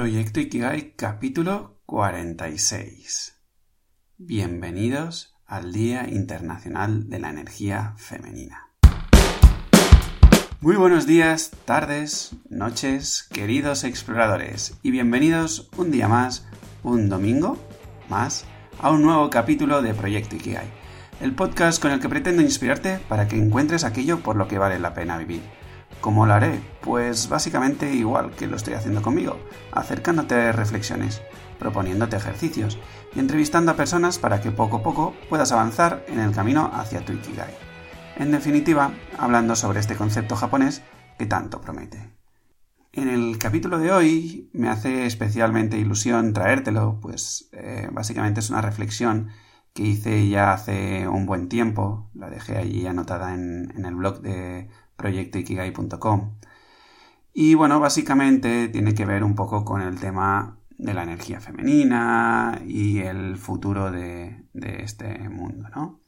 Proyecto Ikigai capítulo 46. Bienvenidos al Día Internacional de la Energía Femenina. Muy buenos días, tardes, noches, queridos exploradores, y bienvenidos un día más, un domingo más, a un nuevo capítulo de Proyecto Ikigai, el podcast con el que pretendo inspirarte para que encuentres aquello por lo que vale la pena vivir ¿Cómo lo haré? Pues básicamente igual que lo estoy haciendo conmigo, acercándote reflexiones, proponiéndote ejercicios y entrevistando a personas para que poco a poco puedas avanzar en el camino hacia tu Ikigai. En definitiva, hablando sobre este concepto japonés que tanto promete. En el capítulo de hoy me hace especialmente ilusión traértelo, pues eh, básicamente es una reflexión que hice ya hace un buen tiempo, la dejé allí anotada en el blog de proyectoikigai.com. Y bueno, básicamente tiene que ver un poco con el tema de la energía femenina y el futuro de, este mundo, ¿no?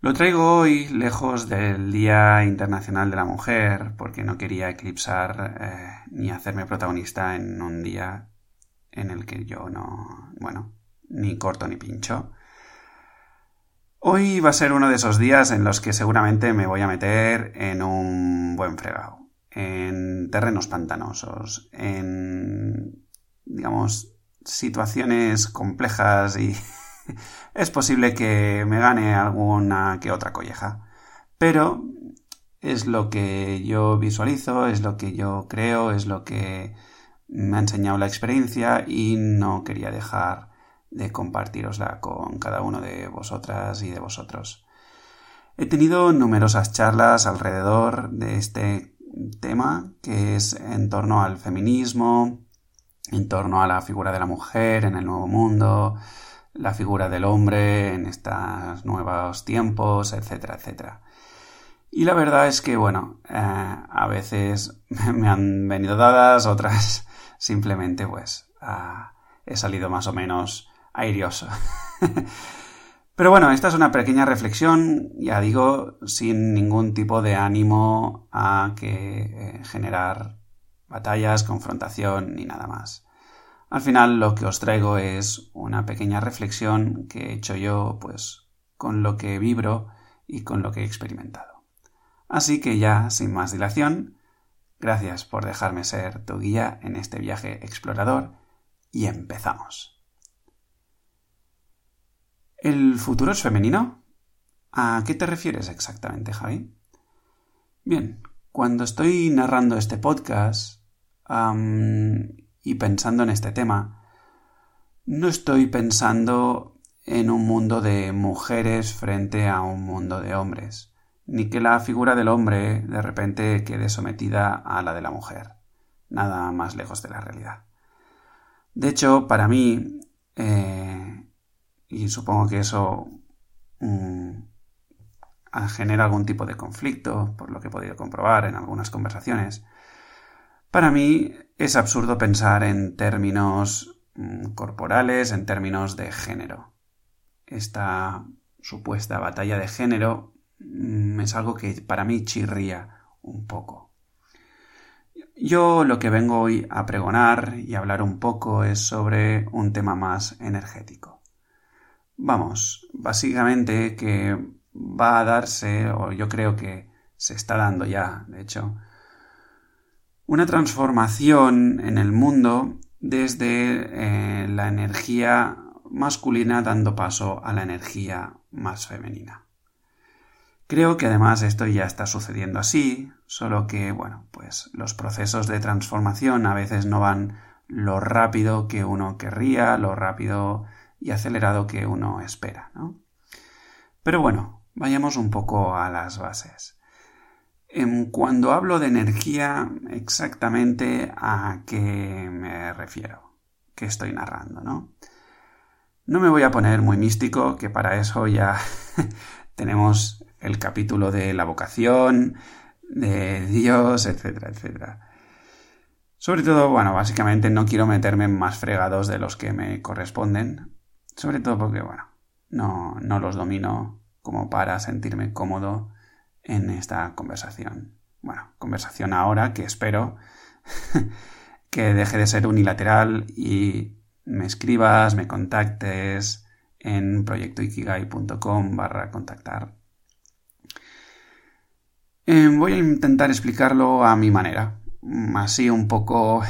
Lo traigo hoy lejos del Día Internacional de la Mujer porque no quería eclipsar eh, ni hacerme protagonista en un día en el que yo no, bueno, ni corto ni pincho. Hoy va a ser uno de esos días en los que seguramente me voy a meter en un buen fregado, en terrenos pantanosos, en, digamos, situaciones complejas y es posible que me gane alguna que otra colleja. Pero es lo que yo visualizo, es lo que yo creo, es lo que me ha enseñado la experiencia y no quería dejar de compartirosla con cada uno de vosotras y de vosotros. He tenido numerosas charlas alrededor de este tema, que es en torno al feminismo, en torno a la figura de la mujer en el nuevo mundo, la figura del hombre en estos nuevos tiempos, etcétera, etcétera. Y la verdad es que, bueno, eh, a veces me han venido dadas, otras simplemente, pues, ah, he salido más o menos airioso. Pero bueno, esta es una pequeña reflexión, ya digo, sin ningún tipo de ánimo a que eh, generar batallas, confrontación ni nada más. Al final lo que os traigo es una pequeña reflexión que he hecho yo, pues, con lo que vibro y con lo que he experimentado. Así que ya, sin más dilación, gracias por dejarme ser tu guía en este viaje explorador y empezamos. ¿El futuro es femenino? ¿A qué te refieres exactamente, Javi? Bien, cuando estoy narrando este podcast y pensando en este tema, no estoy pensando en un mundo de mujeres frente a un mundo de hombres, ni que la figura del hombre de repente quede sometida a la de la mujer. Nada más lejos de la realidad. De hecho, para mí, eh, y supongo que eso mm, genera algún tipo de conflicto, por lo que he podido comprobar en algunas conversaciones. Para mí es absurdo pensar en términos mm, corporales, en términos de género. Esta supuesta batalla de género mm, es algo que para mí chirría un poco. Yo lo que vengo hoy a pregonar y hablar un poco es sobre un tema más energético. Vamos, básicamente que va a darse, o yo creo que se está dando ya, de hecho, una transformación en el mundo desde eh, la energía masculina dando paso a la energía más femenina. Creo que además esto ya está sucediendo así, solo que, bueno, pues los procesos de transformación a veces no van lo rápido que uno querría, lo rápido y acelerado que uno espera, ¿no? Pero bueno, vayamos un poco a las bases. Cuando hablo de energía, exactamente a qué me refiero, qué estoy narrando, ¿no? No me voy a poner muy místico, que para eso ya tenemos el capítulo de la vocación, de Dios, etcétera, etcétera. Sobre todo, bueno, básicamente no quiero meterme en más fregados de los que me corresponden, sobre todo porque, bueno, no, no los domino como para sentirme cómodo en esta conversación. Bueno, conversación ahora que espero que deje de ser unilateral y me escribas, me contactes en proyectoikigai.com barra contactar. Eh, voy a intentar explicarlo a mi manera, así un poco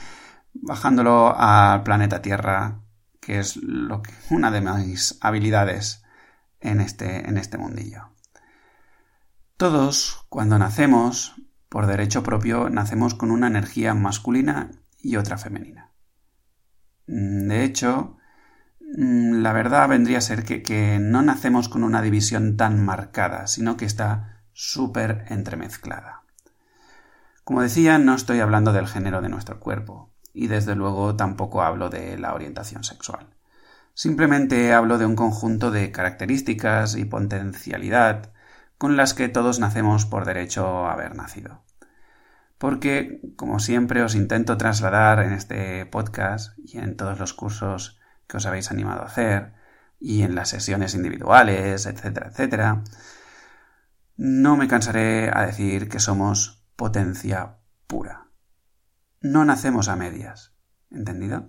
bajándolo al planeta Tierra, que es lo que, una de mis habilidades en este, en este mundillo. Todos, cuando nacemos, por derecho propio, nacemos con una energía masculina y otra femenina. De hecho, mm, la verdad vendría a ser que, que no nacemos con una división tan marcada, sino que está súper entremezclada. Como decía, no estoy hablando del género de nuestro cuerpo, y desde luego tampoco hablo de la orientación sexual. Simplemente hablo de un conjunto de características y potencialidad con las que todos nacemos por derecho a haber nacido. Porque, como siempre os intento trasladar en este podcast y en todos los cursos que os habéis animado a hacer, y en las sesiones individuales, etcétera, etcétera, no me cansaré a decir que somos potencia pura. No nacemos a medias, ¿entendido?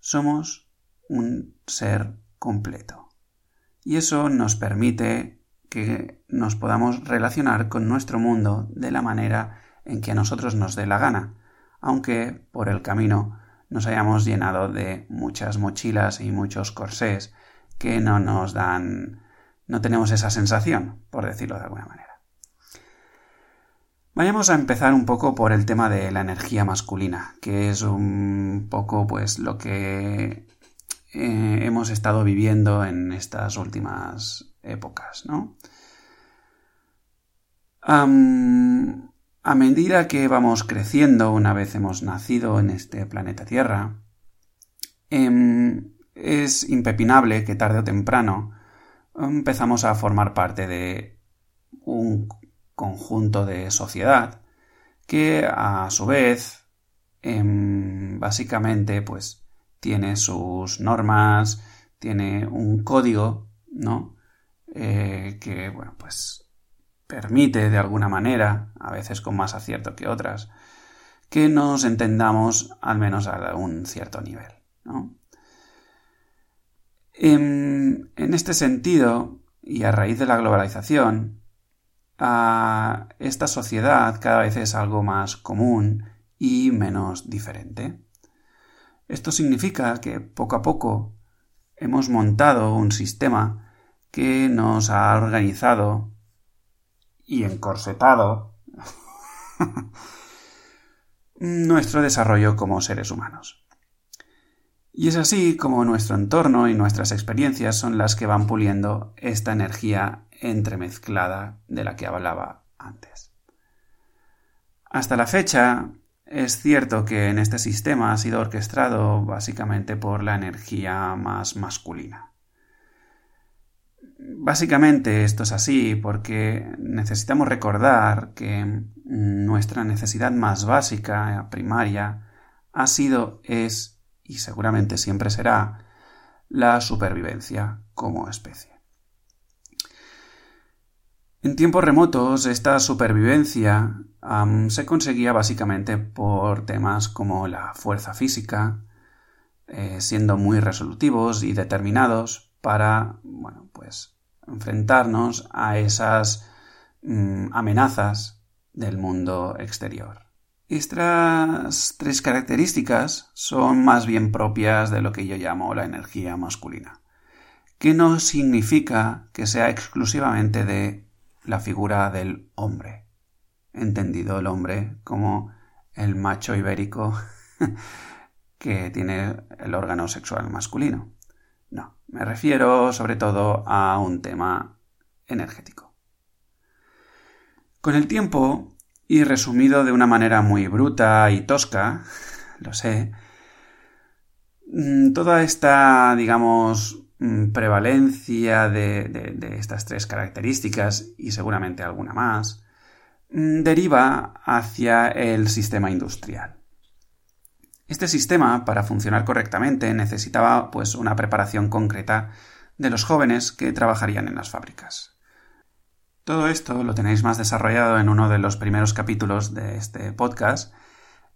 Somos un ser completo. Y eso nos permite que nos podamos relacionar con nuestro mundo de la manera en que a nosotros nos dé la gana, aunque por el camino nos hayamos llenado de muchas mochilas y muchos corsés que no nos dan, no tenemos esa sensación, por decirlo de alguna manera. Vayamos a empezar un poco por el tema de la energía masculina, que es un poco pues lo que eh, hemos estado viviendo en estas últimas épocas, ¿no? a medida que vamos creciendo, una vez hemos nacido en este planeta Tierra, em, es impepinable que tarde o temprano empezamos a formar parte de un conjunto de sociedad que a su vez em, básicamente pues tiene sus normas, tiene un código, ¿no? Eh, que, bueno, pues permite de alguna manera, a veces con más acierto que otras, que nos entendamos al menos a un cierto nivel, ¿no? en, en este sentido, y a raíz de la globalización, a esta sociedad cada vez es algo más común y menos diferente. Esto significa que poco a poco hemos montado un sistema que nos ha organizado y encorsetado nuestro desarrollo como seres humanos. Y es así como nuestro entorno y nuestras experiencias son las que van puliendo esta energía entremezclada de la que hablaba antes. Hasta la fecha, es cierto que en este sistema ha sido orquestado básicamente por la energía más masculina. Básicamente esto es así porque necesitamos recordar que nuestra necesidad más básica, primaria, ha sido, es y seguramente siempre será la supervivencia como especie. En tiempos remotos, esta supervivencia se conseguía básicamente por temas como la fuerza física, eh, siendo muy resolutivos y determinados para, bueno, pues enfrentarnos a esas mm, amenazas del mundo exterior. Estas tres características son más bien propias de lo que yo llamo la energía masculina, que no significa que sea exclusivamente de la figura del hombre, entendido el hombre como el macho ibérico que tiene el órgano sexual masculino. No, me refiero sobre todo a un tema energético. Con el tiempo, y resumido de una manera muy bruta y tosca, lo sé, mm, toda esta, digamos, prevalencia de, estas tres características y seguramente alguna más, mm, deriva hacia el sistema industrial. Este sistema, para funcionar correctamente, necesitaba pues una preparación concreta de los jóvenes que trabajarían en las fábricas. Todo esto lo tenéis más desarrollado en uno de los primeros capítulos de este podcast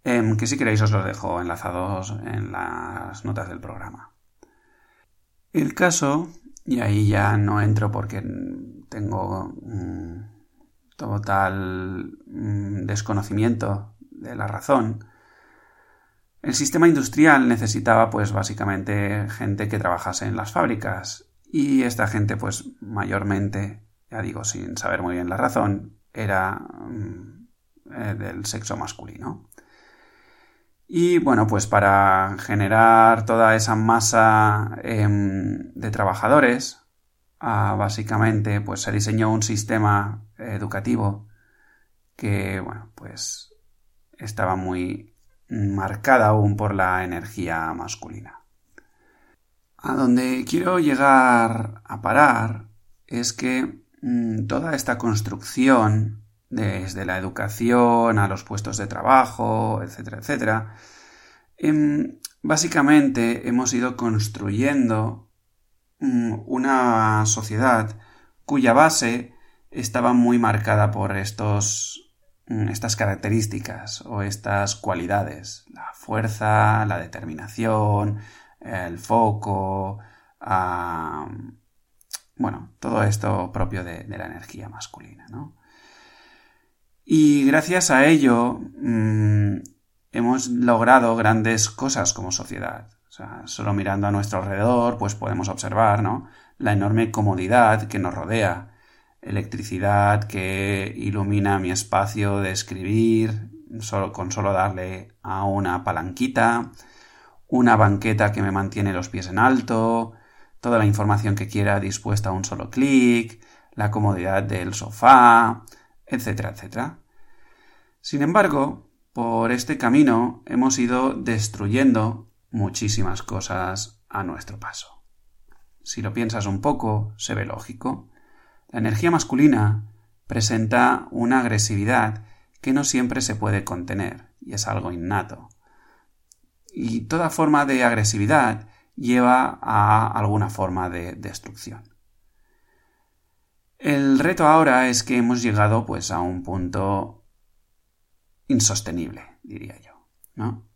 em, que si queréis os los dejo enlazados en las notas del programa. El caso, y ahí ya no entro porque tengo mm, total mm, desconocimiento de la razón, el sistema industrial necesitaba pues básicamente gente que trabajase en las fábricas y esta gente pues mayormente, ya digo sin saber muy bien la razón, era mm, eh, del sexo masculino. Y bueno, pues para generar toda esa masa em, de trabajadores, ah, básicamente pues se diseñó un sistema educativo que, bueno, pues estaba muy marcada aún por la energía masculina. A donde quiero llegar a parar es que mm, toda esta construcción desde la educación a los puestos de trabajo, etcétera, etcétera, em, básicamente hemos ido construyendo mm, una sociedad cuya base estaba muy marcada por estos, mm, estas características o estas cualidades, la fuerza, la determinación, el foco, bueno, todo esto propio de, de la energía masculina, ¿no? Y gracias a ello mm, hemos logrado grandes cosas como sociedad. Solo mirando a nuestro alrededor, pues podemos observar, ¿no? La enorme comodidad que nos rodea. Electricidad que ilumina mi espacio de escribir solo, con solo darle a una palanquita, una banqueta que me mantiene los pies en alto, toda la información que quiera dispuesta a un solo clic, la comodidad del sofá, etcétera, etcétera. Sin embargo, por este camino hemos ido destruyendo muchísimas cosas a nuestro paso. Si lo piensas un poco, se ve lógico. La energía masculina presenta una agresividad que no siempre se puede contener, y es algo innato. Y toda forma de agresividad lleva a alguna forma de destrucción. El reto ahora es que hemos llegado pues a un punto insostenible, diría yo, ¿no?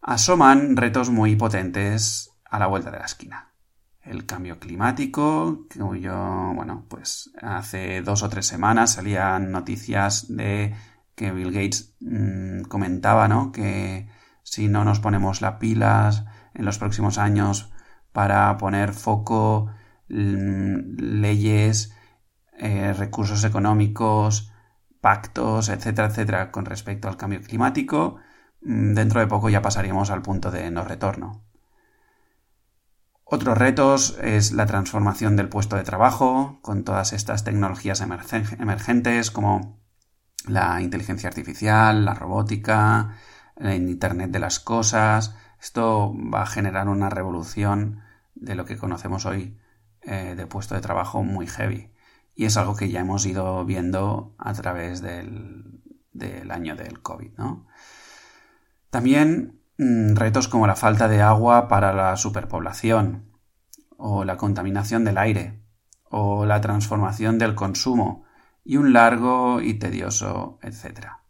Asoman retos muy potentes a la vuelta de la esquina. El cambio climático, yo, bueno, pues hace dos o tres semanas salían noticias de que Bill Gates mm, comentaba, ¿no? Que si no nos ponemos las pilas en los próximos años para poner foco leyes, eh, recursos económicos, pactos, etcétera, etcétera, con respecto al cambio climático, mm, dentro de poco ya pasaríamos al punto de no retorno. Otros retos es la transformación del puesto de trabajo con todas estas tecnologías emergentes como la inteligencia artificial, la robótica, el Internet de las cosas. Esto va a generar una revolución de lo que conocemos hoy eh, de puesto de trabajo muy heavy. Y es algo que ya hemos ido viendo a través del, año del COVID, ¿no? También mm, retos como la falta de agua para la superpoblación, o la contaminación del aire, o la transformación del consumo, y un largo y tedioso etcétera.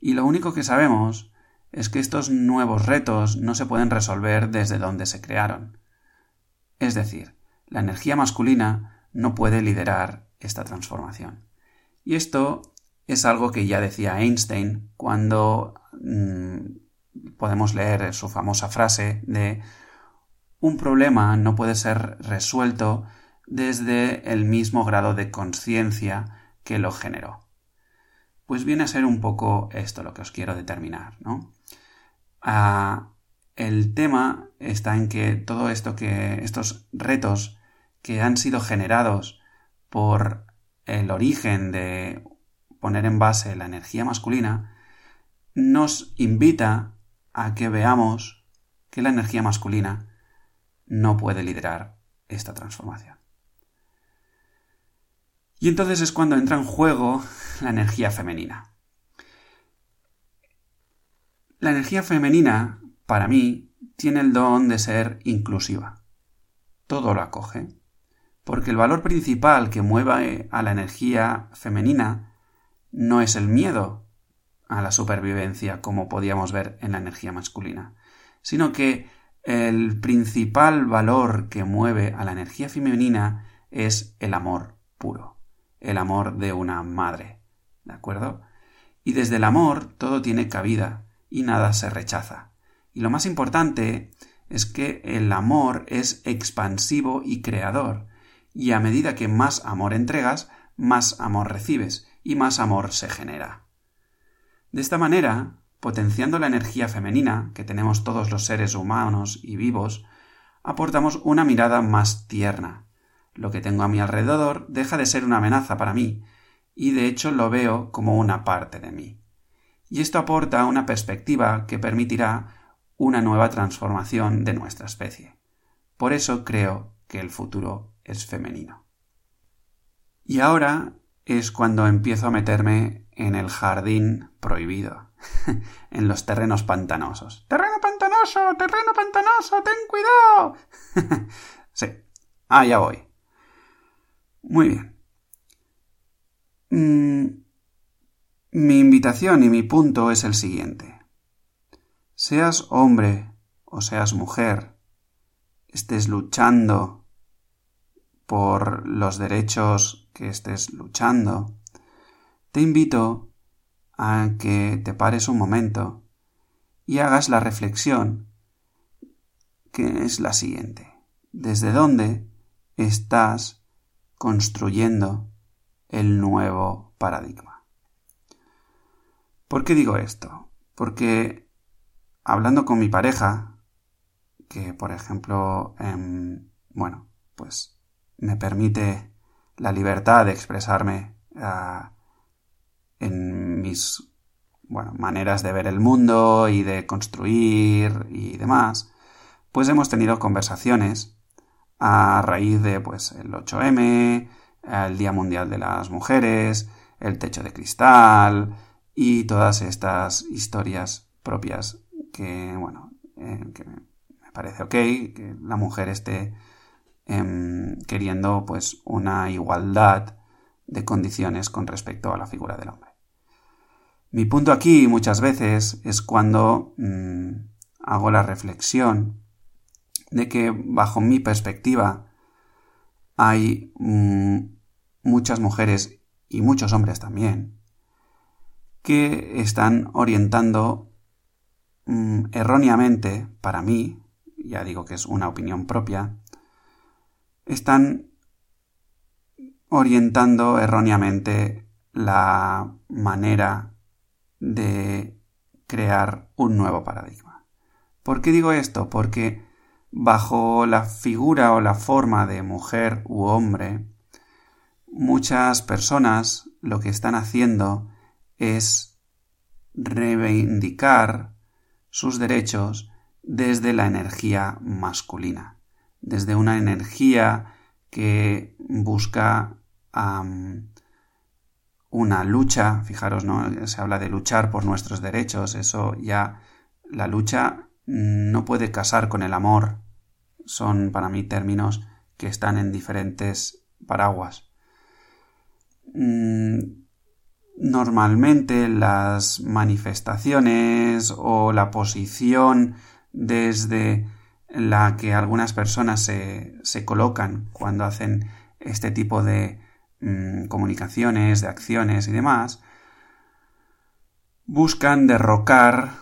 Y lo único que sabemos es que estos nuevos retos no se pueden resolver desde donde se crearon. Es decir, la energía masculina no puede liderar esta transformación. Y esto es algo que ya decía Einstein cuando mm, podemos leer su famosa frase de un problema no puede ser resuelto desde el mismo grado de conciencia que lo generó. Pues viene a ser un poco esto lo que os quiero determinar, ¿no? Ah, el tema está en que todo esto que estos retos que han sido generados por el origen de poner en base la energía masculina, nos invita a que veamos que la energía masculina no puede liderar esta transformación. Y entonces es cuando entra en juego la energía femenina. La energía femenina, para mí, tiene el don de ser inclusiva. Todo lo acoge porque el valor principal que mueve a la energía femenina no es el miedo a la supervivencia como podíamos ver en la energía masculina, sino que el principal valor que mueve a la energía femenina es el amor puro, el amor de una madre, ¿de acuerdo? Y desde el amor todo tiene cabida y nada se rechaza. Y lo más importante es que el amor es expansivo y creador, y a medida que más amor entregas, más amor recibes y más amor se genera. De esta manera, potenciando la energía femenina que tenemos todos los seres humanos y vivos, aportamos una mirada más tierna. Lo que tengo a mi alrededor deja de ser una amenaza para mí, y de hecho lo veo como una parte de mí. Y esto aporta una perspectiva que permitirá una nueva transformación de nuestra especie. Por eso creo que el futuro es femenino. Y ahora es cuando empiezo a meterme en el jardín prohibido, en los terrenos pantanosos. ¡Terreno pantanoso! ¡Terreno pantanoso! ¡Ten cuidado! sí, allá voy. Muy bien. Mm, mi invitación y mi punto es el siguiente. Seas hombre o seas mujer, estés luchando por los derechos que estés luchando, te invito a que te pares un momento y hagas la reflexión que es la siguiente. ¿Desde dónde estás construyendo el nuevo paradigma? ¿Por qué digo esto? Porque hablando con mi pareja, que por ejemplo, em, bueno, pues me permite la libertad de expresarme ah, en mis bueno, maneras de ver el mundo y de construir y demás, pues hemos tenido conversaciones a raíz de pues el 8M, el Día Mundial de las Mujeres, el techo de cristal y todas estas historias propias que, bueno, eh, que me parece ok, que la mujer esté em, queriendo pues una igualdad de condiciones con respecto a la figura del hombre. Mi punto aquí muchas veces es cuando mm, hago la reflexión de que bajo mi perspectiva hay mm, muchas mujeres y muchos hombres también que están orientando mm, erróneamente para mí, ya digo que es una opinión propia, están orientando erróneamente la manera de crear un nuevo paradigma. ¿Por qué digo esto? Porque bajo la figura o la forma de mujer u hombre, muchas personas lo que están haciendo es reivindicar sus derechos desde la energía masculina, desde una energía que busca una lucha, fijaros, ¿no? Se habla de luchar por nuestros derechos, eso ya la lucha no puede casar con el amor. Son para mí términos que están en diferentes paraguas. Mm, normalmente las manifestaciones o la posición desde la que algunas personas se, se colocan cuando hacen este tipo de Mm, comunicaciones, de acciones y demás, buscan derrocar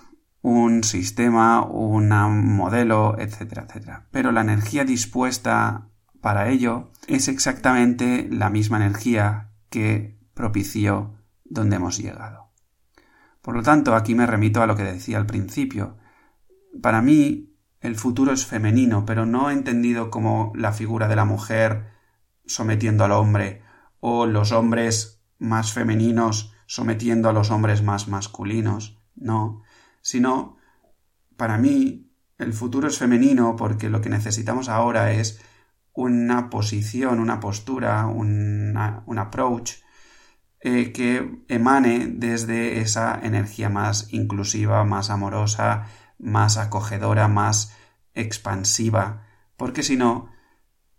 un sistema, un modelo, etcétera, etcétera. Pero la energía dispuesta para ello es exactamente la misma energía que propició donde hemos llegado. Por lo tanto, aquí me remito a lo que decía al principio. Para mí, el futuro es femenino, pero no entendido como la figura de la mujer sometiendo al hombre o los hombres más femeninos sometiendo a los hombres más masculinos, no, sino para mí el futuro es femenino porque lo que necesitamos ahora es una posición, una postura, un approach eh, que emane desde esa energía más inclusiva, más amorosa, más acogedora, más expansiva, porque si no,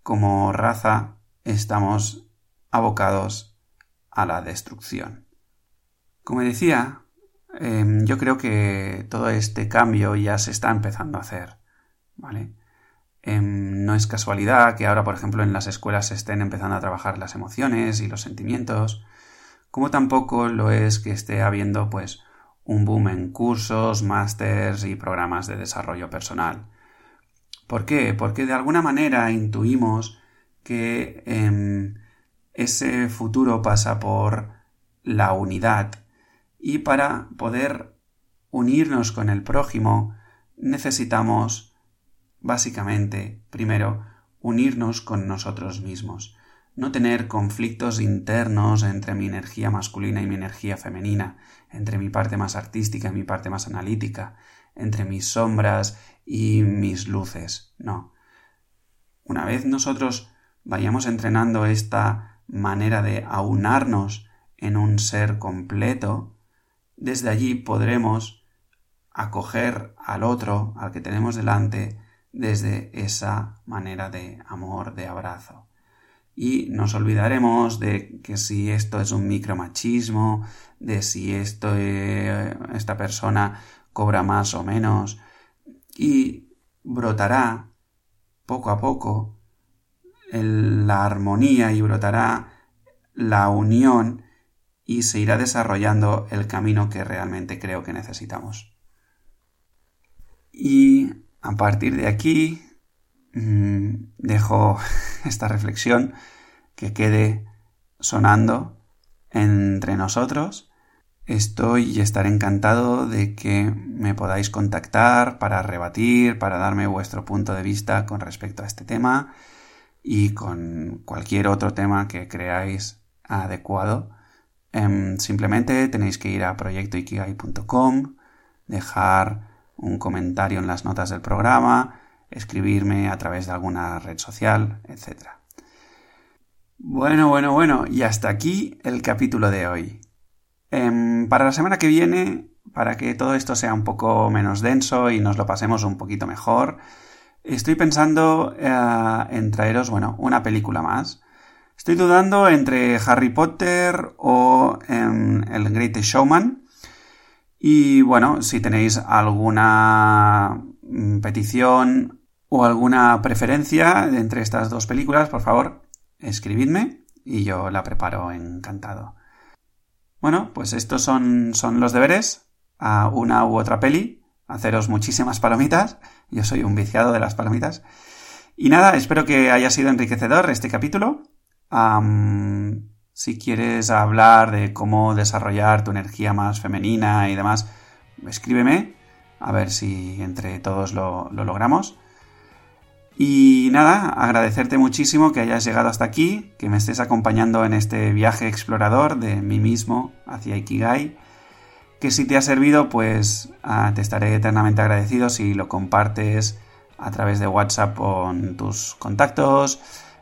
como raza, estamos abocados a la destrucción. Como decía, em, yo creo que todo este cambio ya se está empezando a hacer, ¿vale? Em, no es casualidad que ahora, por ejemplo, en las escuelas se estén empezando a trabajar las emociones y los sentimientos, como tampoco lo es que esté habiendo, pues, un boom en cursos, másters y programas de desarrollo personal. ¿Por qué? Porque de alguna manera intuimos que em, ese futuro pasa por la unidad y para poder unirnos con el prójimo necesitamos Básicamente, primero, unirnos con nosotros mismos, no tener conflictos internos entre mi energía masculina y mi energía femenina, entre mi parte más artística y mi parte más analítica, entre mis sombras y mis luces, no. Una vez nosotros vayamos entrenando esta manera de aunarnos en un ser completo, desde allí podremos acoger al otro, al que tenemos delante, desde esa manera de amor, de abrazo. Y nos olvidaremos de que si esto es un micromachismo, de si esto, eh, esta persona cobra más o menos, y brotará poco a poco la armonía y brotará la unión y se irá desarrollando el camino que realmente creo que necesitamos. Y a partir de aquí dejo esta reflexión que quede sonando entre nosotros. Estoy y estaré encantado de que me podáis contactar para rebatir, para darme vuestro punto de vista con respecto a este tema y con cualquier otro tema que creáis adecuado. Em, simplemente tenéis que ir a proyectoikigai.com, dejar un comentario en las notas del programa, escribirme a través de alguna red social, etc. Bueno, bueno, bueno, y hasta aquí el capítulo de hoy. Em, para la semana que viene, para que todo esto sea un poco menos denso y nos lo pasemos un poquito mejor, estoy pensando eh, en traeros, bueno, una película más. Estoy dudando entre Harry Potter o em, El Great Showman. Y bueno, si tenéis alguna mm, petición o alguna preferencia entre estas dos películas, por favor, escribidme y yo la preparo encantado. Bueno, pues estos son, son los deberes a una u otra peli. Haceros muchísimas palomitas. Yo soy un viciado de las palomitas. Y nada, espero que haya sido enriquecedor este capítulo. Si quieres hablar de cómo desarrollar tu energía más femenina y demás, escríbeme, a ver si entre todos lo, logramos. Y nada, agradecerte muchísimo que hayas llegado hasta aquí, que me estés acompañando en este viaje explorador de mí mismo hacia Ikigai. Que si te ha servido, pues ah, te estaré eternamente agradecido si lo compartes a través de WhatsApp con tus contactos,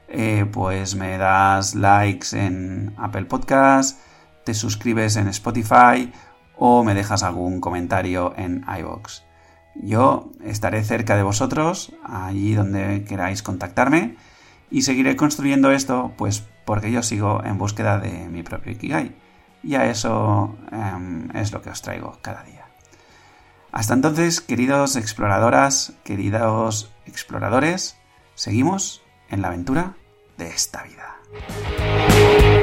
eh, pues me das likes en Apple Podcast, te suscribes en Spotify o me dejas algún comentario en iVoox. Yo estaré cerca de vosotros, allí donde queráis contactarme, y seguiré construyendo esto, pues porque yo sigo en búsqueda de mi propio Ikigai. Y a eso em, es lo que os traigo cada día. Hasta entonces, queridos exploradoras, queridos exploradores, seguimos en la aventura de esta vida.